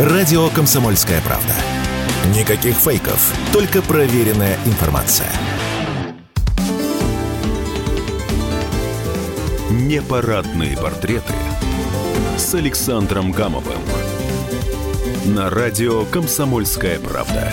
Радио «Комсомольская правда». Никаких фейков, только проверенная информация. Непарадные портреты с Александром Гамовым. На радио «Комсомольская правда».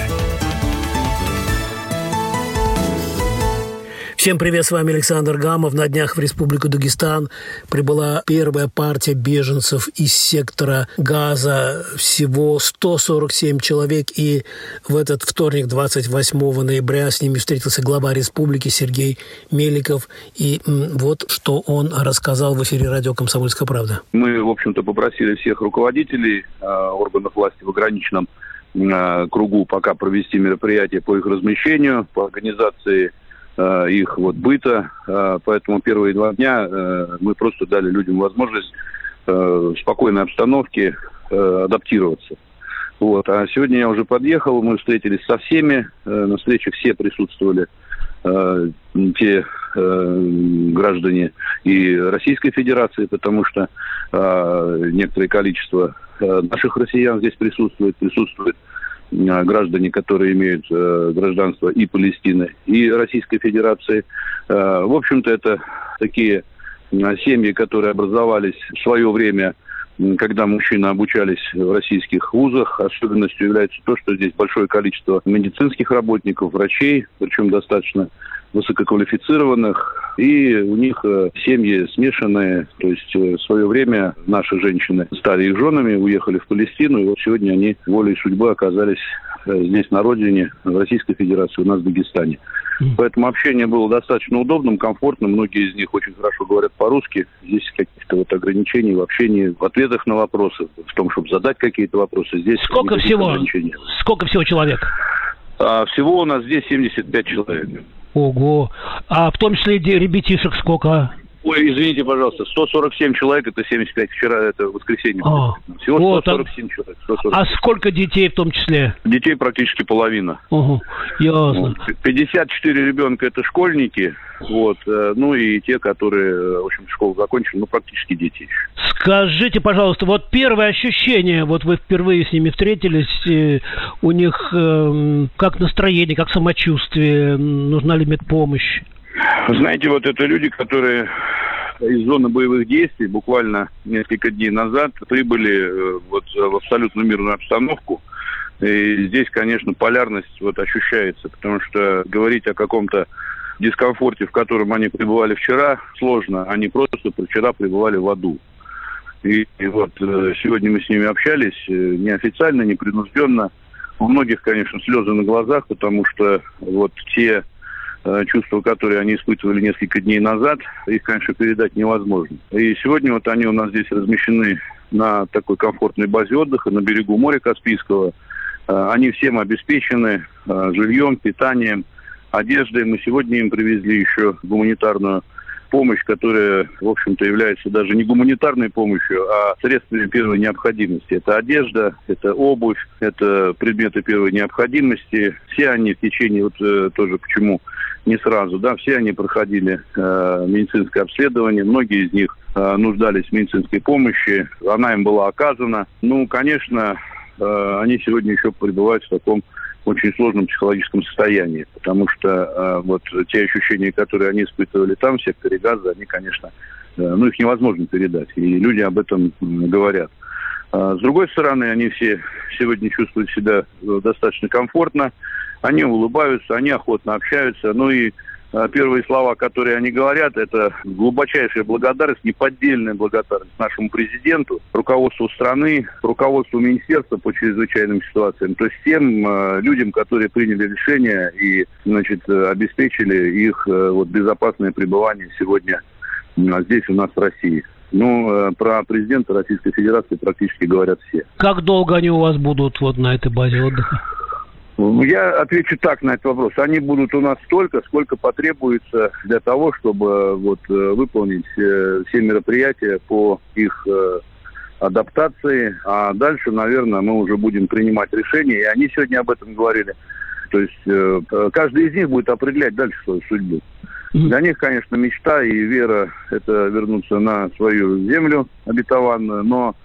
Всем привет, с вами Александр Гамов. На днях в Республику Дагестан прибыла первая партия беженцев из сектора Газа. Всего 147 человек. И в этот вторник, 28 ноября, с ними встретился глава республики Сергей Меликов. И вот что он рассказал в эфире радио «Комсомольская правда». Мы, в общем-то, попросили всех руководителей э, органов власти в ограниченном э, кругу пока провести мероприятие по их размещению, по организации Э, их вот быта. Э, поэтому первые два дня э, мы просто дали людям возможность в спокойной обстановке адаптироваться. Вот. А сегодня я уже подъехал, мы встретились со всеми, на встрече все присутствовали те граждане и Российской Федерации, потому что некоторое количество наших россиян здесь присутствует, присутствует Э, граждане, которые имеют э, гражданство и Палестины, и Российской Федерации. Э, в общем-то, это такие семьи, которые образовались в свое время когда мужчины обучались в российских вузах. Особенностью является то, что здесь большое количество медицинских работников, врачей, причем достаточно высококвалифицированных, и у них э, семьи смешанные, то есть э, в свое время наши женщины стали их женами, уехали в Палестину, и вот сегодня они волей судьбы оказались э, здесь на родине, в Российской Федерации, у нас в Дагестане. Поэтому общение было достаточно удобным, комфортным. Многие из них очень хорошо говорят по-русски. Здесь каких-то вот ограничений в общении, в ответах на вопросы, в том, чтобы задать какие-то вопросы. Здесь сколько всего? Сколько всего человек? А, всего у нас здесь 75 человек. Ого. А в том числе ребятишек сколько? Ой, извините, пожалуйста, 147 человек, это 75, вчера это воскресенье. А, Всего вот, 147 а, человек. 147. А сколько детей в том числе? Детей практически половина. Угу, ясно. 54 ребенка это школьники, вот, э, ну и те, которые, э, в общем, школу закончили, ну практически дети. Скажите, пожалуйста, вот первое ощущение, вот вы впервые с ними встретились, у них э, как настроение, как самочувствие, нужна ли медпомощь? Знаете, вот это люди, которые из зоны боевых действий буквально несколько дней назад прибыли э, вот в абсолютно мирную обстановку. И здесь, конечно, полярность вот ощущается, потому что говорить о каком-то дискомфорте, в котором они пребывали вчера, сложно. Они просто вчера пребывали в аду. И, и вот э, сегодня мы с ними общались э, неофициально, непринужденно. У многих, конечно, слезы на глазах, потому что вот те Э, чувства, которые они испытывали несколько дней назад, их, конечно, передать невозможно. И сегодня вот они у нас здесь размещены на такой комфортной базе отдыха на берегу моря Каспийского. Э, они всем обеспечены э, жильем, питанием, одеждой. Мы сегодня им привезли еще гуманитарную помощь, которая, в общем-то, является даже не гуманитарной помощью, а средствами первой необходимости. Это одежда, это обувь, это предметы первой необходимости. Все они в течение, вот тоже почему не сразу, да, все они проходили э, медицинское обследование, многие из них э, нуждались в медицинской помощи, она им была оказана. Ну, конечно, э, они сегодня еще пребывают в таком очень сложном психологическом состоянии, потому что э, вот те ощущения, которые они испытывали там, в секторе газа, они, конечно, э, ну, их невозможно передать, и люди об этом э, говорят. А с другой стороны, они все сегодня чувствуют себя э, достаточно комфортно, они улыбаются, они охотно общаются. Ну и э, первые слова, которые они говорят, это глубочайшая благодарность, неподдельная благодарность нашему президенту, руководству страны, руководству министерства по чрезвычайным ситуациям, то есть тем э, людям, которые приняли решение и значит, э, обеспечили их вот, безопасное пребывание сегодня здесь у нас в России. Ну, про президента Российской Федерации практически говорят все. Как долго они у вас будут вот на этой базе отдыха? Я отвечу так на этот вопрос. Они будут у нас столько, сколько потребуется для того, чтобы вот, э, выполнить э, все мероприятия по их э, адаптации. А дальше, наверное, мы уже будем принимать решения. И они сегодня об этом говорили. То есть каждый из них будет определять дальше свою судьбу. Для них, конечно, мечта и вера – это вернуться на свою землю обетованную, но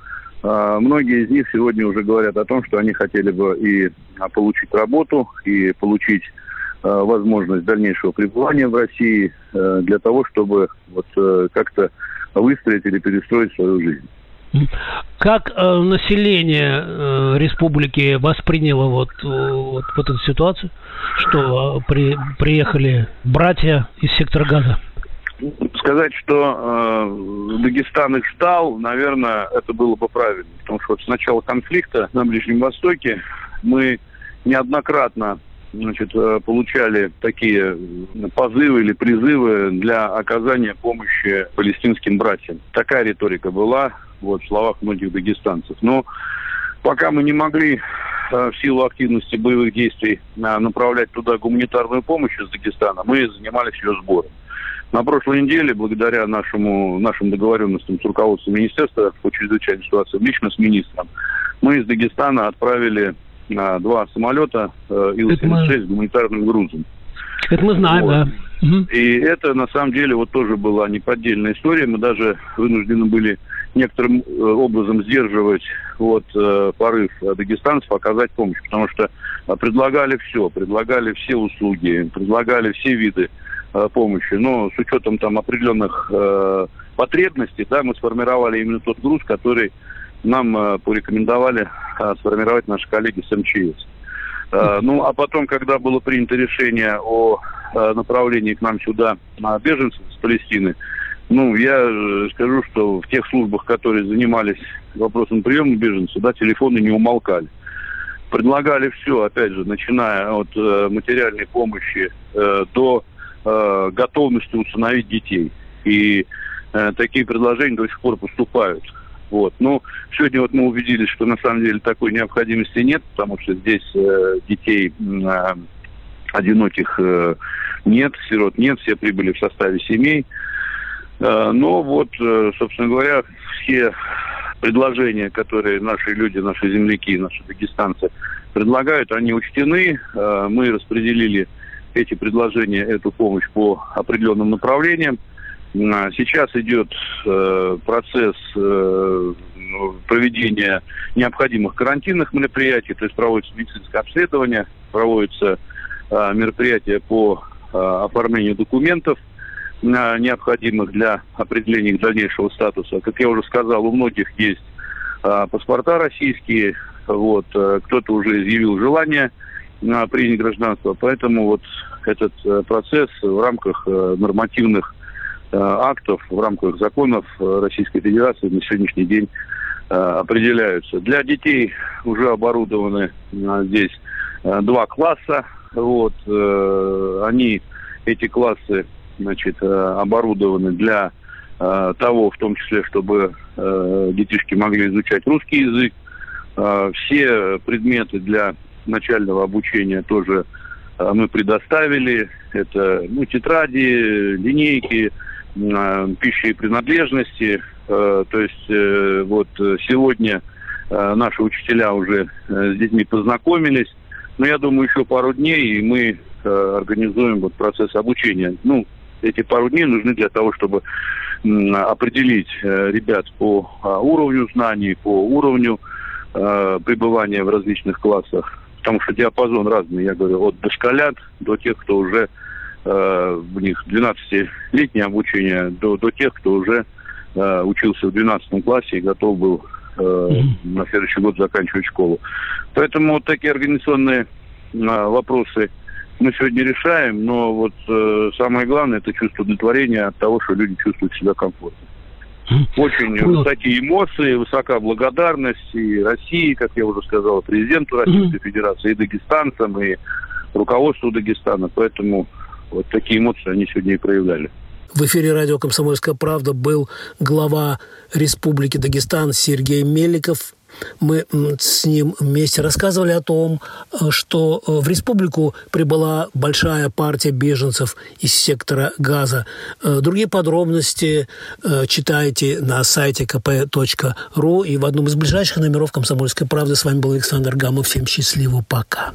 многие из них сегодня уже говорят о том, что они хотели бы и а, получить работу, и получить а, возможность дальнейшего пребывания в России для того, чтобы вот как-то выстроить или перестроить свою жизнь. Как э, население э, республики восприняло вот, э, вот, вот эту ситуацию, что э, при, приехали братья из сектора газа? Сказать, что э, Дагестан их ждал, наверное, это было бы правильно. Потому что вот с начала конфликта на Ближнем Востоке мы неоднократно значит, э, получали такие позывы или призывы для оказания помощи палестинским братьям. Такая риторика была вот, в словах многих дагестанцев. Но пока мы не могли э, в силу активности боевых действий э, направлять туда гуманитарную помощь из Дагестана, мы занимались ее сбором. На прошлой неделе, благодаря нашему, нашим договоренностям с руководством Министерства по чрезвычайной ситуации, лично с министром, мы из Дагестана отправили а, два самолета э, Ил-76 с гуманитарным грузом. Это мы знаем, вот. да. И это, на самом деле, вот тоже была неподдельная история. Мы даже вынуждены были некоторым э, образом сдерживать вот, э, порыв дагестанцев оказать помощь, потому что предлагали все, предлагали все услуги, предлагали все виды помощи. Но с учетом там определенных э, потребностей, да, мы сформировали именно тот груз, который нам э, порекомендовали э, сформировать наши коллеги с МЧС. Э, ну, а потом, когда было принято решение о э, направлении к нам сюда э, беженцев с Палестины, ну, я э, скажу, что в тех службах, которые занимались вопросом приема беженцев, да, телефоны не умолкали. Предлагали все, опять же, начиная от э, материальной помощи э, до э, готовностью усыновить детей. И э, такие предложения до сих пор поступают. Вот. Но сегодня вот мы убедились, что на самом деле такой необходимости нет, потому что здесь э, детей э, одиноких э, нет, сирот нет, все прибыли в составе семей. Э, но вот, э, собственно говоря, все предложения, которые наши люди, наши земляки, наши дагестанцы предлагают, они учтены. Э, мы распределили эти предложения, эту помощь по определенным направлениям. А, сейчас идет э, процесс э, проведения необходимых карантинных мероприятий, то есть проводится медицинское обследование, проводятся э, мероприятия по э, оформлению документов, э, необходимых для определения их дальнейшего статуса. Как я уже сказал, у многих есть э, паспорта российские, вот, э, кто-то уже изъявил желание на принять гражданство. Поэтому вот этот э, процесс в рамках э, нормативных э, актов, в рамках законов Российской Федерации на сегодняшний день определяются. Для детей уже оборудованы здесь два класса. Вот, они, эти классы, значит, оборудованы для того, в том числе, чтобы детишки могли изучать русский язык. Все предметы для начального обучения тоже э, мы предоставили. Это ну, тетради, линейки, э, пищи и принадлежности. Э, то есть вот сегодня наши учителя уже с детьми познакомились. Но я думаю, еще пару дней, и мы организуем вот процесс обучения. Ну, эти пару дней нужны для того, чтобы определить ребят по уровню знаний, по уровню пребывания в различных классах потому что диапазон разный, я говорю, от дошколят до тех, кто уже э, в них 12-летнее обучение, до, до тех, кто уже э, учился в 12 классе и готов был э, на следующий год заканчивать школу. Поэтому вот такие организационные э, вопросы мы сегодня решаем, но вот э, самое главное это чувство удовлетворения от того, что люди чувствуют себя комфортно. Очень Понял. высокие эмоции, высокая благодарность и России, как я уже сказал, президенту Российской Федерации, и дагестанцам, и руководству Дагестана. Поэтому вот такие эмоции они сегодня и проявляли. В эфире радио «Комсомольская правда» был глава Республики Дагестан Сергей Меликов мы с ним вместе рассказывали о том, э, что э, в республику прибыла большая партия беженцев из сектора газа. Э, другие подробности читайте на сайте kp.ru и в одном из ближайших номеров «Комсомольской правды». С вами был Александр Гамов. Всем счастливо. Пока.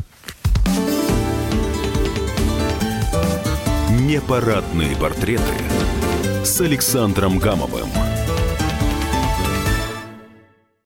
Непарадные портреты с Александром Гамовым.